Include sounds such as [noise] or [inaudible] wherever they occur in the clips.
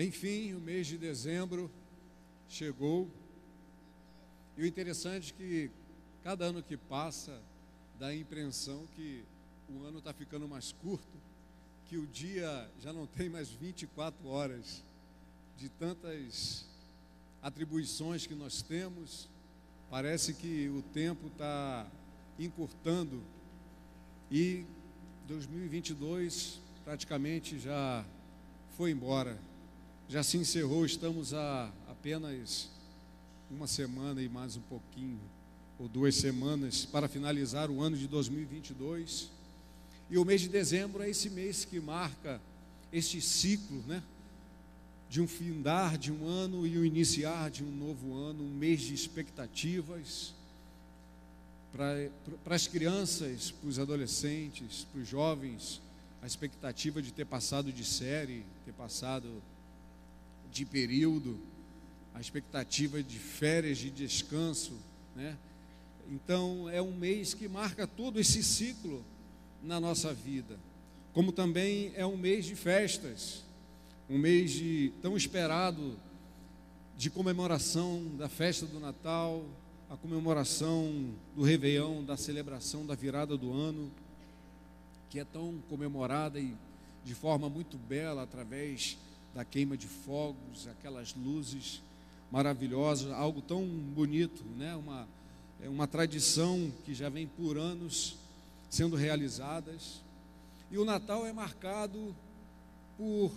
Enfim, o mês de dezembro chegou. E o interessante é que cada ano que passa dá a impressão que o ano está ficando mais curto, que o dia já não tem mais 24 horas de tantas atribuições que nós temos. Parece que o tempo está encurtando e 2022 praticamente já foi embora, já se encerrou. Estamos a apenas uma semana e mais um pouquinho, ou duas semanas, para finalizar o ano de 2022. E o mês de dezembro é esse mês que marca este ciclo, né? De um findar de um ano e o iniciar de um novo ano, um mês de expectativas para as crianças, para os adolescentes, para os jovens, a expectativa de ter passado de série, ter passado de período, a expectativa de férias, de descanso, né? Então é um mês que marca todo esse ciclo na nossa vida, como também é um mês de festas, um mês de tão esperado de comemoração da festa do Natal, a comemoração do Réveillon, da celebração da virada do ano, que é tão comemorada e de forma muito bela através da queima de fogos, aquelas luzes maravilhosas, algo tão bonito, né? Uma é uma tradição que já vem por anos sendo realizadas. E o Natal é marcado por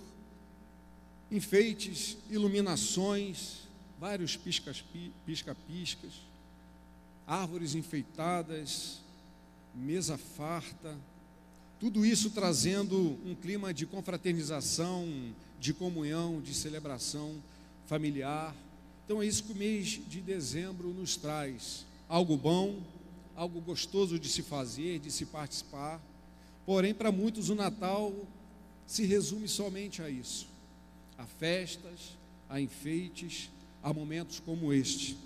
enfeites, iluminações, vários pisca-piscas, árvores enfeitadas, mesa farta, tudo isso trazendo um clima de confraternização, de comunhão, de celebração familiar. Então é isso que o mês de dezembro nos traz. Algo bom, algo gostoso de se fazer, de se participar. Porém, para muitos o Natal se resume somente a isso: a festas, a enfeites, a momentos como este.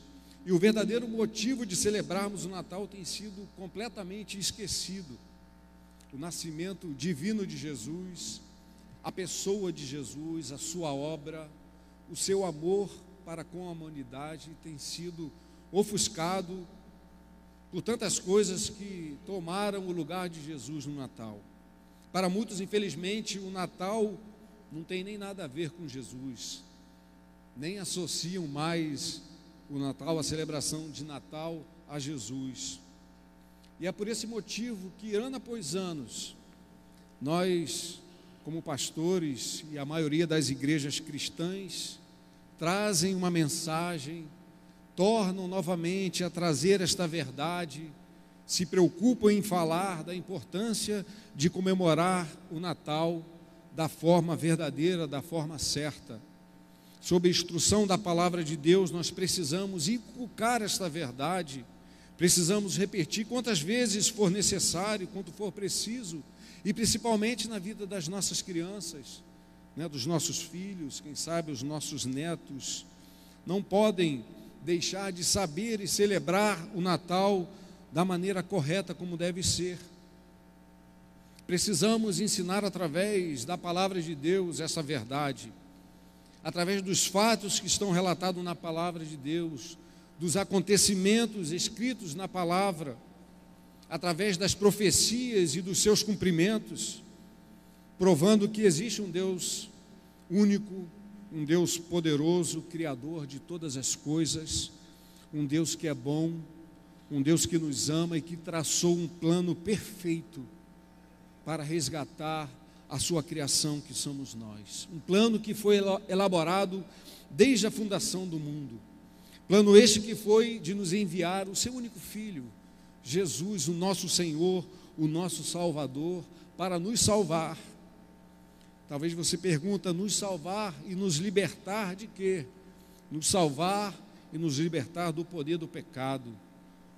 E o verdadeiro motivo de celebrarmos o Natal tem sido completamente esquecido. O nascimento divino de Jesus, a pessoa de Jesus, a sua obra, o seu amor para com a humanidade tem sido ofuscado por tantas coisas que tomaram o lugar de Jesus no Natal. Para muitos, infelizmente, o Natal não tem nem nada a ver com Jesus, nem associam mais o Natal, a celebração de Natal a Jesus. E é por esse motivo que, ano após anos, nós, como pastores e a maioria das igrejas cristãs, trazem uma mensagem, tornam novamente a trazer esta verdade, se preocupam em falar da importância de comemorar o Natal da forma verdadeira, da forma certa. Sob a instrução da palavra de Deus, nós precisamos inculcar esta verdade, precisamos repetir quantas vezes for necessário, quanto for preciso, e principalmente na vida das nossas crianças, né, dos nossos filhos, quem sabe os nossos netos, não podem deixar de saber e celebrar o Natal da maneira correta como deve ser. Precisamos ensinar através da palavra de Deus essa verdade através dos fatos que estão relatados na palavra de Deus, dos acontecimentos escritos na palavra, através das profecias e dos seus cumprimentos, provando que existe um Deus único, um Deus poderoso, criador de todas as coisas, um Deus que é bom, um Deus que nos ama e que traçou um plano perfeito para resgatar a sua criação, que somos nós. Um plano que foi elaborado desde a fundação do mundo. Plano este que foi de nos enviar o seu único filho, Jesus, o nosso Senhor, o nosso Salvador, para nos salvar. Talvez você pergunta, nos salvar e nos libertar de quê? Nos salvar e nos libertar do poder do pecado.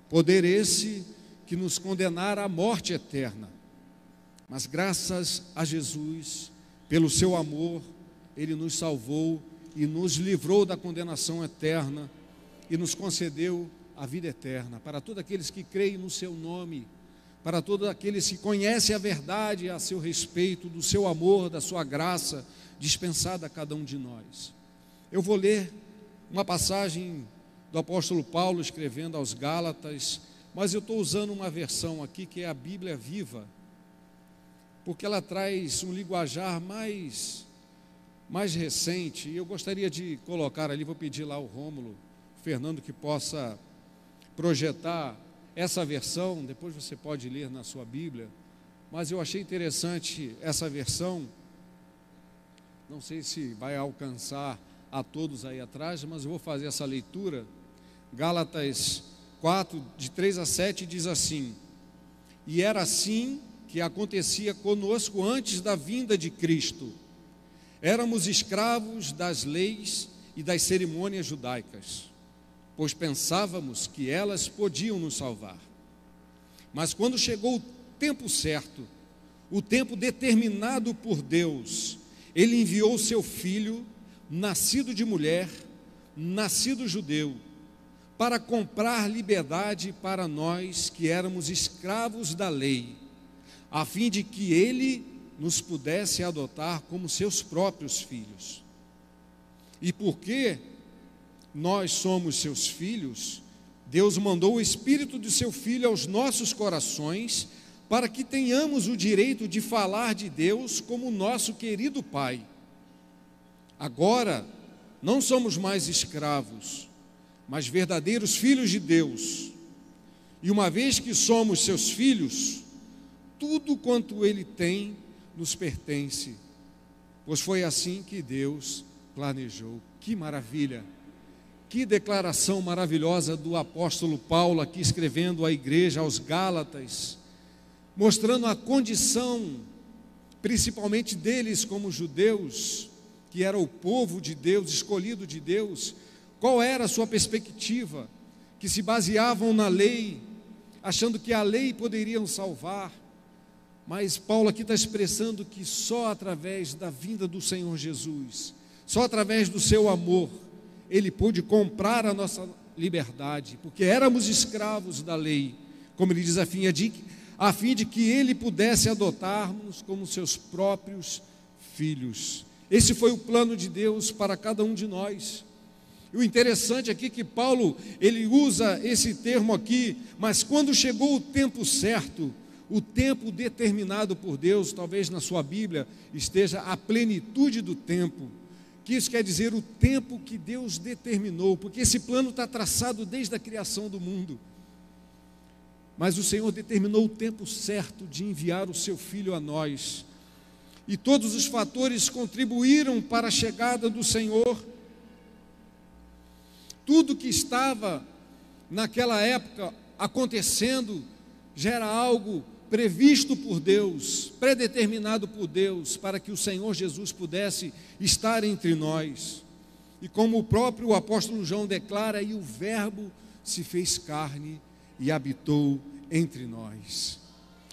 Poder esse que nos condenara à morte eterna. Mas graças a Jesus, pelo seu amor, ele nos salvou e nos livrou da condenação eterna e nos concedeu a vida eterna. Para todos aqueles que creem no seu nome, para todos aqueles que conhecem a verdade a seu respeito, do seu amor, da sua graça dispensada a cada um de nós. Eu vou ler uma passagem do apóstolo Paulo escrevendo aos Gálatas, mas eu estou usando uma versão aqui que é a Bíblia Viva, porque ela traz um linguajar mais mais recente, e eu gostaria de colocar ali, vou pedir lá o Rômulo, Fernando que possa projetar essa versão, depois você pode ler na sua Bíblia, mas eu achei interessante essa versão. Não sei se vai alcançar a todos aí atrás, mas eu vou fazer essa leitura. Gálatas 4, de 3 a 7, diz assim: E era assim que acontecia conosco antes da vinda de Cristo. Éramos escravos das leis e das cerimônias judaicas pois pensávamos que elas podiam nos salvar. Mas quando chegou o tempo certo, o tempo determinado por Deus, Ele enviou seu filho, nascido de mulher, nascido judeu, para comprar liberdade para nós que éramos escravos da lei, a fim de que Ele nos pudesse adotar como seus próprios filhos. E por que nós somos seus filhos, Deus mandou o Espírito de seu Filho aos nossos corações, para que tenhamos o direito de falar de Deus como nosso querido Pai. Agora, não somos mais escravos, mas verdadeiros filhos de Deus. E uma vez que somos seus filhos, tudo quanto Ele tem nos pertence, pois foi assim que Deus planejou. Que maravilha! Que declaração maravilhosa do apóstolo Paulo aqui escrevendo à igreja, aos Gálatas, mostrando a condição, principalmente deles como judeus, que era o povo de Deus, escolhido de Deus, qual era a sua perspectiva, que se baseavam na lei, achando que a lei poderiam salvar. Mas Paulo aqui está expressando que só através da vinda do Senhor Jesus, só através do seu amor, ele pôde comprar a nossa liberdade, porque éramos escravos da lei, como ele diz, a fim de, a fim de que ele pudesse adotar-nos como seus próprios filhos. Esse foi o plano de Deus para cada um de nós. E o interessante aqui é que Paulo, ele usa esse termo aqui, mas quando chegou o tempo certo, o tempo determinado por Deus, talvez na sua Bíblia esteja a plenitude do tempo que isso quer dizer o tempo que Deus determinou, porque esse plano está traçado desde a criação do mundo. Mas o Senhor determinou o tempo certo de enviar o seu filho a nós. E todos os fatores contribuíram para a chegada do Senhor. Tudo que estava naquela época acontecendo já era algo previsto por Deus, predeterminado por Deus, para que o Senhor Jesus pudesse estar entre nós. E como o próprio apóstolo João declara, e o Verbo se fez carne e habitou entre nós.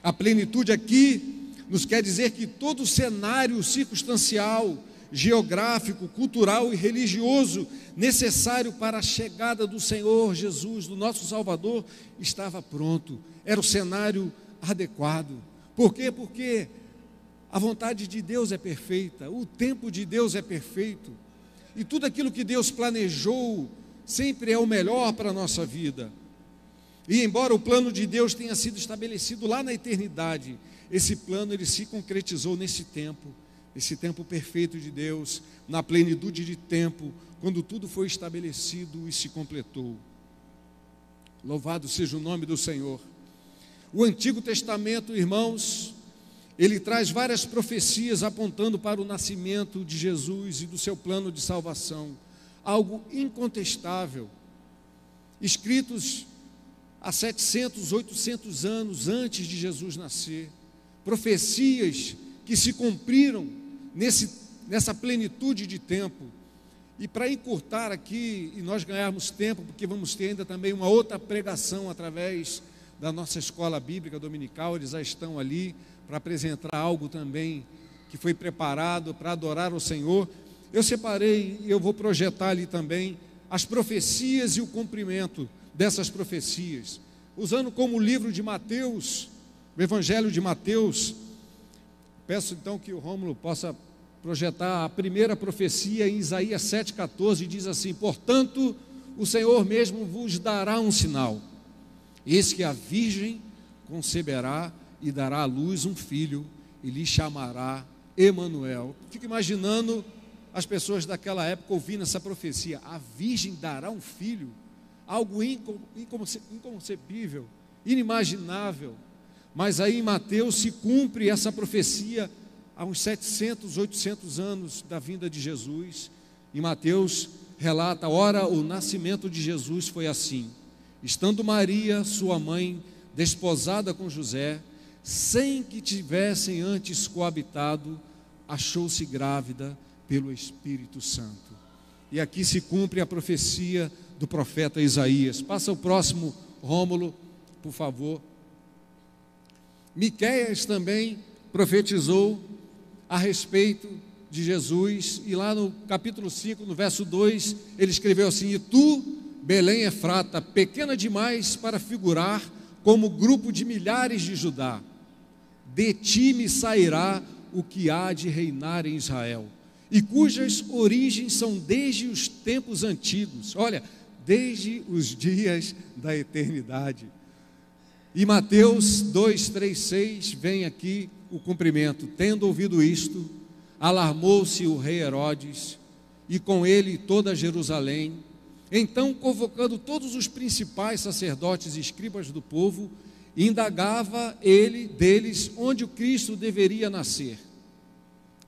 A plenitude aqui nos quer dizer que todo o cenário circunstancial, geográfico, cultural e religioso necessário para a chegada do Senhor Jesus, do nosso Salvador, estava pronto. Era o cenário adequado. Por quê? Porque a vontade de Deus é perfeita, o tempo de Deus é perfeito, e tudo aquilo que Deus planejou sempre é o melhor para a nossa vida. E embora o plano de Deus tenha sido estabelecido lá na eternidade, esse plano ele se concretizou nesse tempo, esse tempo perfeito de Deus, na plenitude de tempo, quando tudo foi estabelecido e se completou. Louvado seja o nome do Senhor. O Antigo Testamento, irmãos, ele traz várias profecias apontando para o nascimento de Jesus e do seu plano de salvação, algo incontestável, escritos há 700, 800 anos antes de Jesus nascer, profecias que se cumpriram nesse, nessa plenitude de tempo. E para encurtar aqui e nós ganharmos tempo, porque vamos ter ainda também uma outra pregação através da nossa escola bíblica dominical, eles já estão ali para apresentar algo também que foi preparado para adorar o Senhor. Eu separei e eu vou projetar ali também as profecias e o cumprimento dessas profecias, usando como livro de Mateus, o Evangelho de Mateus. Peço então que o Rômulo possa projetar a primeira profecia em Isaías 7,14, diz assim: Portanto, o Senhor mesmo vos dará um sinal. Eis que a Virgem conceberá e dará à luz um filho, e lhe chamará Emanuel. Fico imaginando as pessoas daquela época ouvindo essa profecia: a Virgem dará um filho, algo inconcebível, inimaginável. Mas aí em Mateus se cumpre essa profecia há uns 700, 800 anos da vinda de Jesus. Em Mateus relata: ora, o nascimento de Jesus foi assim. Estando Maria, sua mãe, desposada com José, sem que tivessem antes coabitado, achou-se grávida pelo Espírito Santo. E aqui se cumpre a profecia do profeta Isaías. Passa o próximo, Rômulo, por favor. Miqueias também profetizou a respeito de Jesus, e lá no capítulo 5, no verso 2, ele escreveu assim: E tu, Belém Efrata, pequena demais para figurar como grupo de milhares de Judá, de ti me sairá o que há de reinar em Israel, e cujas origens são desde os tempos antigos, olha, desde os dias da eternidade. E Mateus 2, 3, 6 vem aqui o cumprimento. Tendo ouvido isto, alarmou-se o rei Herodes e com ele toda Jerusalém. Então, convocando todos os principais sacerdotes e escribas do povo, indagava ele deles onde o Cristo deveria nascer.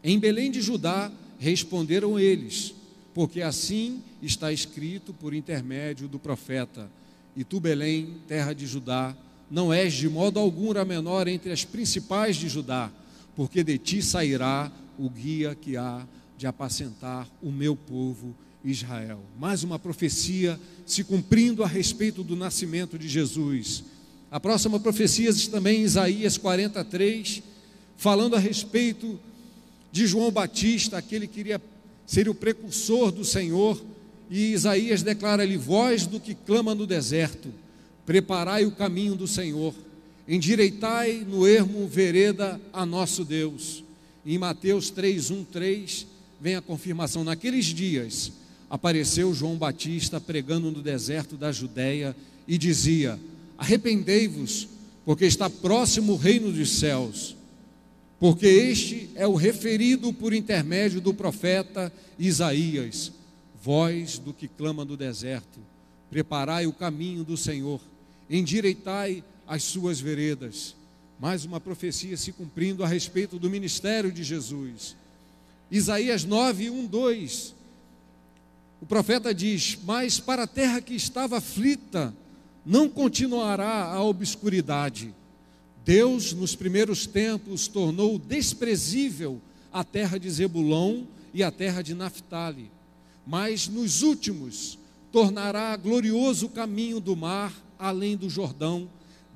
Em Belém de Judá, responderam eles, porque assim está escrito por intermédio do profeta: E tu, Belém, terra de Judá, não és de modo algum a menor entre as principais de Judá, porque de ti sairá o guia que há de apacentar o meu povo Israel. Mais uma profecia se cumprindo a respeito do nascimento de Jesus. A próxima profecia está também em Isaías 43, falando a respeito de João Batista, aquele que queria ser o precursor do Senhor, e Isaías declara-lhe: Voz do que clama no deserto Preparai o caminho do Senhor, endireitai no ermo vereda a nosso Deus. Em Mateus 3, 1, 3, vem a confirmação. Naqueles dias apareceu João Batista pregando no deserto da Judéia e dizia: Arrependei-vos, porque está próximo o reino dos céus. Porque este é o referido por intermédio do profeta Isaías, voz do que clama no deserto: Preparai o caminho do Senhor endireitai as suas veredas. Mais uma profecia se cumprindo a respeito do ministério de Jesus. Isaías 9, 1, 2. O profeta diz: Mas para a terra que estava aflita, não continuará a obscuridade. Deus, nos primeiros tempos, tornou desprezível a terra de Zebulão e a terra de Naphtali. Mas nos últimos, tornará glorioso o caminho do mar além do Jordão,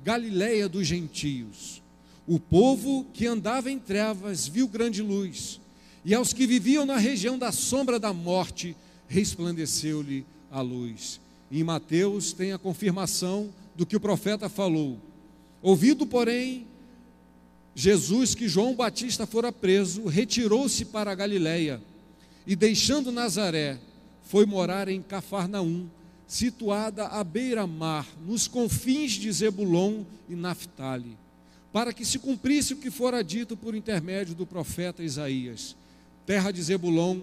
Galiléia dos gentios. O povo que andava em trevas viu grande luz, e aos que viviam na região da sombra da morte, resplandeceu-lhe a luz. E em Mateus tem a confirmação do que o profeta falou. Ouvido, porém, Jesus que João Batista fora preso, retirou-se para a Galiléia e deixando Nazaré, foi morar em Cafarnaum situada à beira-mar, nos confins de Zebulon e Naphtali, para que se cumprisse o que fora dito por intermédio do profeta Isaías: terra de Zebulon,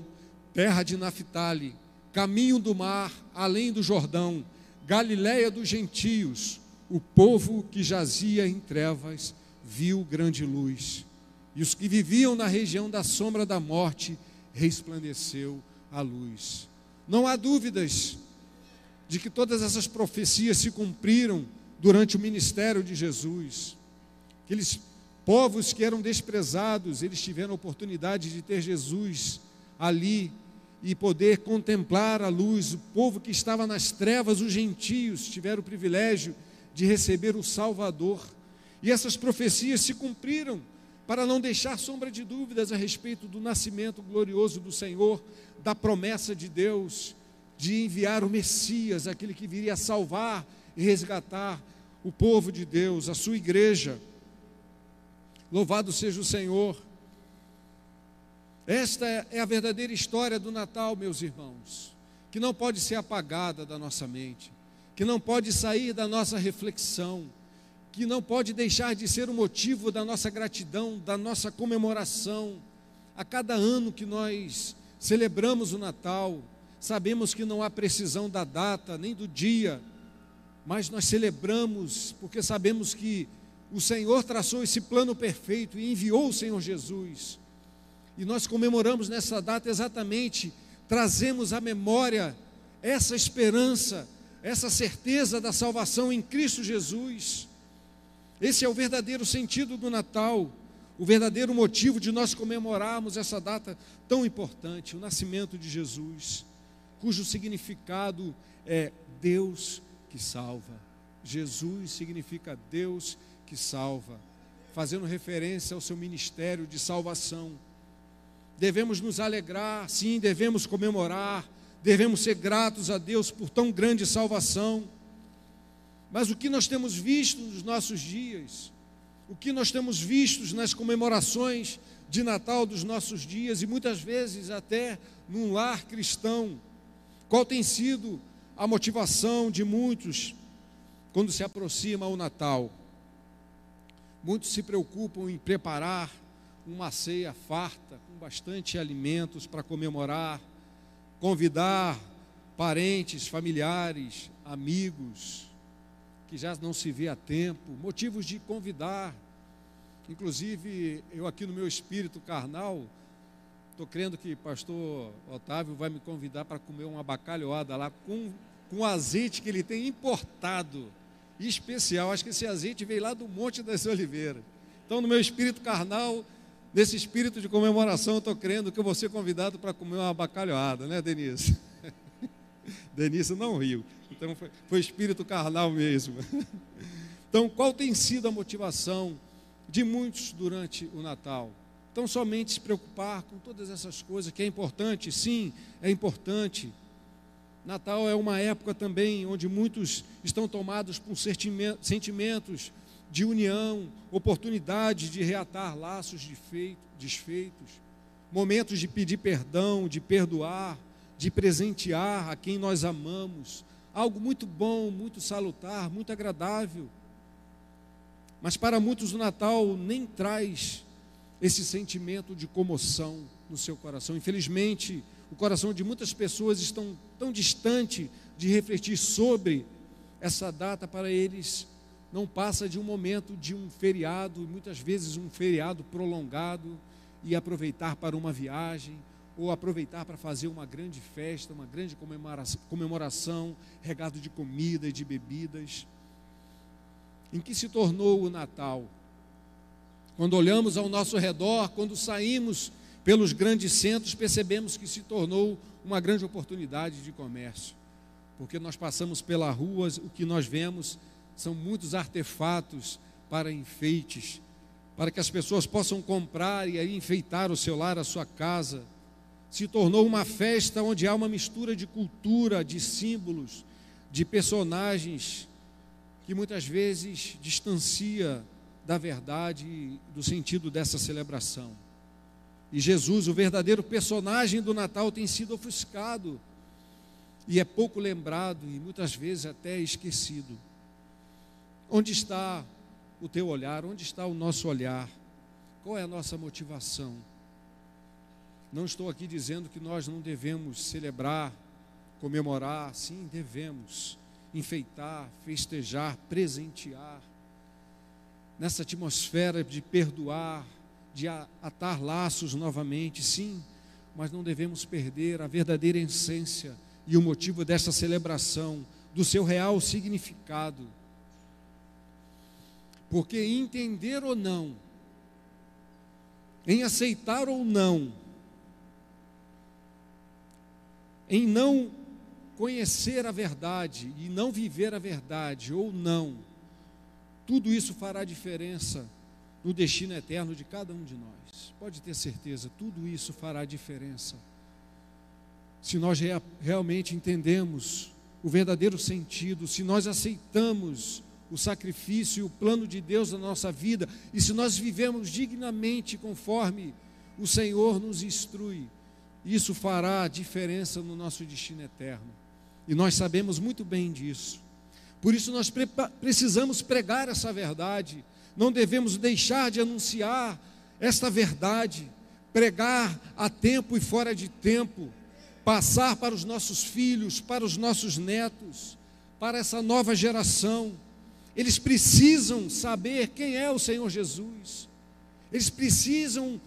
terra de Naphtali, caminho do mar, além do Jordão, Galiléia dos gentios, o povo que jazia em trevas viu grande luz, e os que viviam na região da sombra da morte resplandeceu a luz. Não há dúvidas de que todas essas profecias se cumpriram durante o ministério de Jesus. Aqueles povos que eram desprezados, eles tiveram a oportunidade de ter Jesus ali e poder contemplar a luz. O povo que estava nas trevas, os gentios, tiveram o privilégio de receber o Salvador. E essas profecias se cumpriram para não deixar sombra de dúvidas a respeito do nascimento glorioso do Senhor, da promessa de Deus de enviar o Messias, aquele que viria salvar e resgatar o povo de Deus, a sua igreja. Louvado seja o Senhor. Esta é a verdadeira história do Natal, meus irmãos, que não pode ser apagada da nossa mente, que não pode sair da nossa reflexão, que não pode deixar de ser o motivo da nossa gratidão, da nossa comemoração. A cada ano que nós celebramos o Natal, sabemos que não há precisão da data nem do dia, mas nós celebramos porque sabemos que o Senhor traçou esse plano perfeito e enviou o Senhor Jesus e nós comemoramos nessa data exatamente, trazemos à memória essa esperança, essa certeza da salvação em Cristo Jesus. Esse é o verdadeiro sentido do Natal, o verdadeiro motivo de nós comemorarmos essa data tão importante, o nascimento de Jesus, cujo significado é Deus que salva. Jesus significa Deus que salva, fazendo referência ao seu ministério de salvação devemos nos alegrar, sim, devemos comemorar, devemos ser gratos a Deus por tão grande salvação. Mas o que nós temos visto nos nossos dias, o que nós temos visto nas comemorações de Natal dos nossos dias e muitas vezes até num lar cristão, qual tem sido a motivação de muitos quando se aproxima o Natal? Muitos se preocupam em preparar uma ceia farta, com bastante alimentos para comemorar, convidar parentes, familiares, amigos, que já não se vê há tempo, motivos de convidar. Inclusive, eu aqui no meu espírito carnal, estou crendo que pastor Otávio vai me convidar para comer uma bacalhoada lá com, com azeite que ele tem importado, especial. Acho que esse azeite veio lá do Monte das Oliveiras. Então, no meu espírito carnal, Nesse espírito de comemoração, estou crendo que eu vou ser convidado para comer uma bacalhoada, né, Denise? [laughs] Denise não riu. Então foi, foi espírito carnal mesmo. [laughs] Então, qual tem sido a motivação de muitos durante o Natal? Então, somente se preocupar com todas essas coisas, que é importante, sim, é importante. Natal é uma época também onde muitos estão tomados por sentimentos de união, oportunidade de reatar laços desfeitos, momentos de pedir perdão, de perdoar, de presentear a quem nós amamos. Algo muito bom, muito salutar, muito agradável. Mas para muitos o Natal nem traz esse sentimento de comoção no seu coração. Infelizmente, o coração de muitas pessoas estão tão distante de refletir sobre essa data para eles não passa de um momento de um feriado, muitas vezes um feriado prolongado, e aproveitar para uma viagem, ou aproveitar para fazer uma grande festa, uma grande comemoração, regado de comida e de bebidas. Em que se tornou o Natal? Quando olhamos ao nosso redor, quando saímos pelos grandes centros, percebemos que se tornou uma grande oportunidade de comércio. Porque nós passamos pelas ruas, o que nós vemos são muitos artefatos para enfeites, para que as pessoas possam comprar e aí enfeitar o seu lar, a sua casa. Se tornou uma festa onde há uma mistura de cultura, de símbolos, de personagens que muitas vezes distancia da verdade do sentido dessa celebração. E Jesus, o verdadeiro personagem do Natal, tem sido ofuscado e é pouco lembrado e muitas vezes até esquecido. Onde está o teu olhar? Onde está o nosso olhar? Qual é a nossa motivação? Não estou aqui dizendo que nós não devemos celebrar, comemorar, sim, devemos enfeitar, festejar, presentear. Nessa atmosfera de perdoar, de atar laços novamente, sim, mas não devemos perder a verdadeira essência e o motivo dessa celebração, do seu real significado porque entender ou não, em aceitar ou não, em não conhecer a verdade e não viver a verdade ou não, tudo isso fará diferença no destino eterno de cada um de nós. Pode ter certeza, tudo isso fará diferença. Se nós realmente entendemos o verdadeiro sentido, se nós aceitamos o sacrifício e o plano de Deus na nossa vida, e se nós vivemos dignamente conforme o Senhor nos instrui, isso fará diferença no nosso destino eterno. E nós sabemos muito bem disso. Por isso nós precisamos pregar essa verdade. Não devemos deixar de anunciar esta verdade, pregar a tempo e fora de tempo, passar para os nossos filhos, para os nossos netos, para essa nova geração. Eles precisam saber quem é o Senhor Jesus. Eles precisam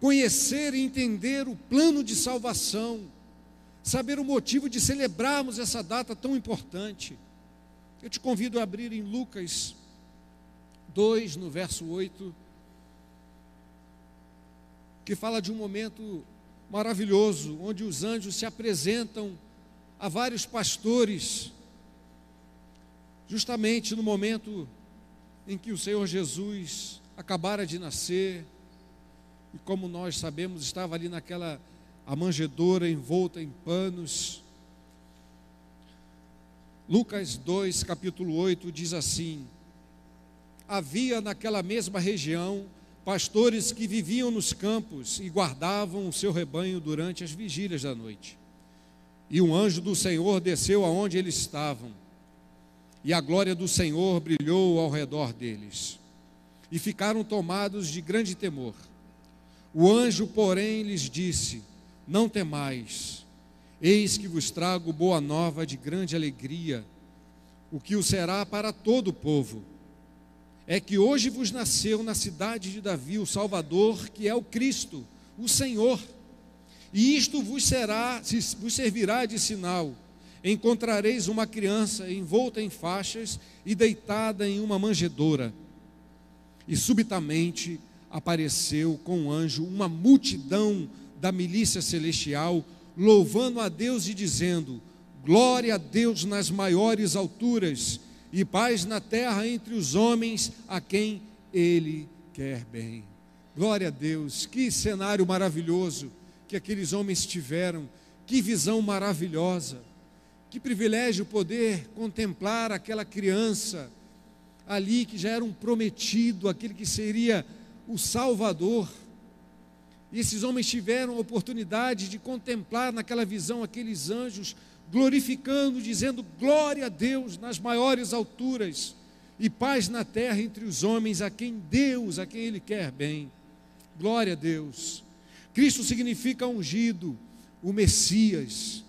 conhecer e entender o plano de salvação, saber o motivo de celebrarmos essa data tão importante. Eu te convido a abrir em Lucas 2, no verso 8, que fala de um momento maravilhoso, onde os anjos se apresentam a vários pastores, justamente no momento em que o Senhor Jesus acabara de nascer, e como nós sabemos, estava ali naquela a manjedoura envolta em panos. Lucas 2, capítulo 8 diz assim: Havia naquela mesma região pastores que viviam nos campos e guardavam o seu rebanho durante as vigílias da noite. E um anjo do Senhor desceu aonde eles estavam, e a glória do Senhor brilhou ao redor deles, e ficaram tomados de grande temor. O anjo, porém, lhes disse: Não temais, eis que vos trago boa nova de grande alegria, o que o será para todo o povo. É que hoje vos nasceu na cidade de Davi o Salvador, que é o Cristo, o Senhor. E isto vos será, vos servirá de sinal. Encontrareis uma criança envolta em faixas e deitada em uma manjedoura. E subitamente apareceu com um anjo uma multidão da milícia celestial, louvando a Deus e dizendo: Glória a Deus nas maiores alturas e paz na terra entre os homens a quem Ele quer bem. Glória a Deus, que cenário maravilhoso que aqueles homens tiveram, que visão maravilhosa, que privilégio poder contemplar aquela criança ali que já era um prometido, aquele que seria o Salvador. E esses homens tiveram a oportunidade de contemplar naquela visão aqueles anjos glorificando, dizendo glória a Deus nas maiores alturas e paz na terra entre os homens a quem Deus, a quem Ele quer bem. Glória a Deus. Cristo significa ungido, o Messias.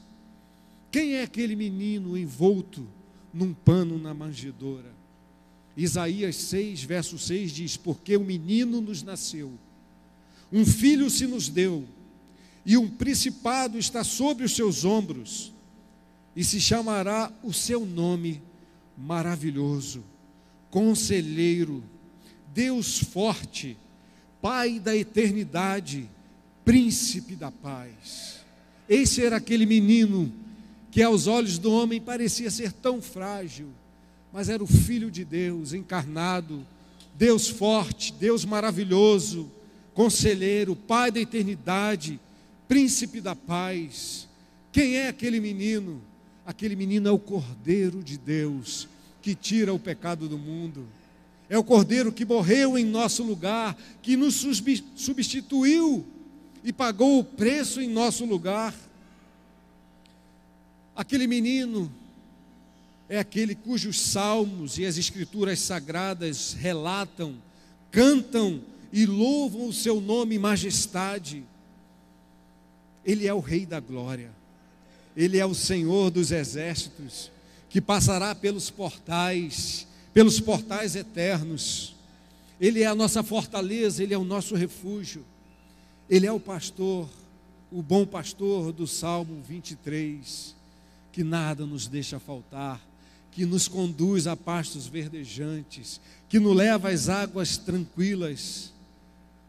Quem é aquele menino envolto num pano na manjedoura? Isaías 6, verso 6 diz: Porque o um menino nos nasceu, um filho se nos deu, e um principado está sobre os seus ombros, e se chamará o seu nome maravilhoso, conselheiro, Deus forte, Pai da eternidade, príncipe da paz. Esse era aquele menino que aos olhos do homem parecia ser tão frágil, mas era o Filho de Deus encarnado, Deus forte, Deus maravilhoso, conselheiro, Pai da eternidade, príncipe da paz. Quem é aquele menino? Aquele menino é o Cordeiro de Deus que tira o pecado do mundo. É o Cordeiro que morreu em nosso lugar, que nos substituiu e pagou o preço em nosso lugar. Aquele menino é aquele cujos salmos e as escrituras sagradas relatam, cantam e louvam o seu nome e majestade. Ele é o Rei da Glória, Ele é o Senhor dos exércitos, que passará pelos portais, pelos portais eternos. Ele é a nossa fortaleza, Ele é o nosso refúgio, Ele é o pastor, o bom pastor do Salmo 23, que nada nos deixa faltar que nos conduz a pastos verdejantes, que nos leva às águas tranquilas.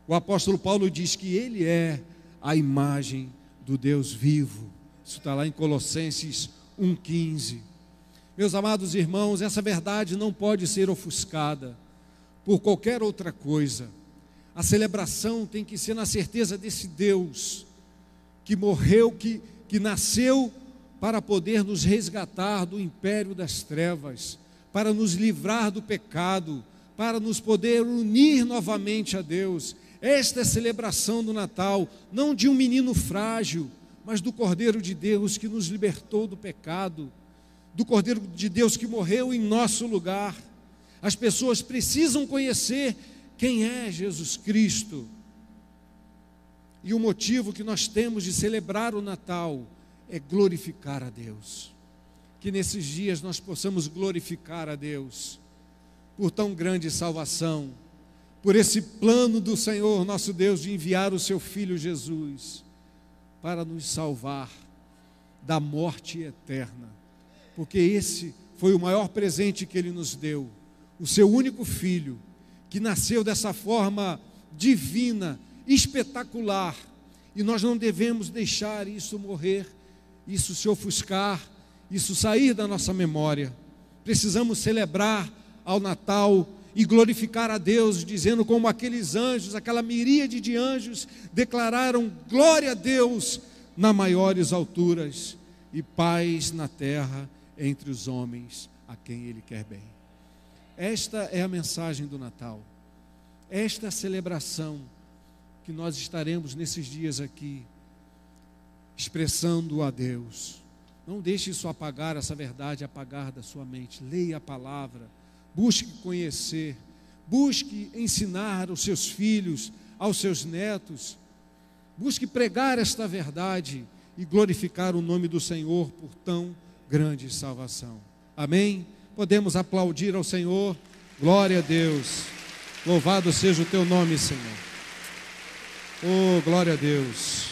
O apóstolo Paulo diz que ele é a imagem do Deus vivo. Isso está lá em Colossenses 1,15. Meus amados irmãos, essa verdade não pode ser ofuscada por qualquer outra coisa. A celebração tem que ser na certeza desse Deus que morreu, que, que nasceu para poder nos resgatar do império das trevas, para nos livrar do pecado, para nos poder unir novamente a Deus. Esta é a celebração do Natal, não de um menino frágil, mas do Cordeiro de Deus que nos libertou do pecado, do Cordeiro de Deus que morreu em nosso lugar. As pessoas precisam conhecer quem é Jesus Cristo. E o motivo que nós temos de celebrar o Natal é glorificar a Deus. Que nesses dias nós possamos glorificar a Deus por tão grande salvação, por esse plano do Senhor nosso Deus de enviar o seu Filho Jesus para nos salvar da morte eterna, porque esse foi o maior presente que ele nos deu, o seu único filho, que nasceu dessa forma divina, espetacular, e nós não devemos deixar isso morrer, isso se ofuscar, isso sair da nossa memória. Precisamos celebrar ao Natal e glorificar a Deus, dizendo como aqueles anjos, aquela miríade de anjos, declararam glória a Deus nas maiores alturas e paz na terra entre os homens a quem Ele quer bem. Esta é a mensagem do Natal, esta é a celebração que nós estaremos nesses dias aqui, expressando a Deus. Não deixe isso apagar, essa verdade apagar da sua mente. Leia a palavra, busque conhecer, busque ensinar aos seus filhos, aos seus netos, busque pregar esta verdade e glorificar o nome do Senhor por tão grande salvação. Amém? Podemos aplaudir ao Senhor. Glória a Deus. Louvado seja o teu nome, Senhor. Oh, glória a Deus.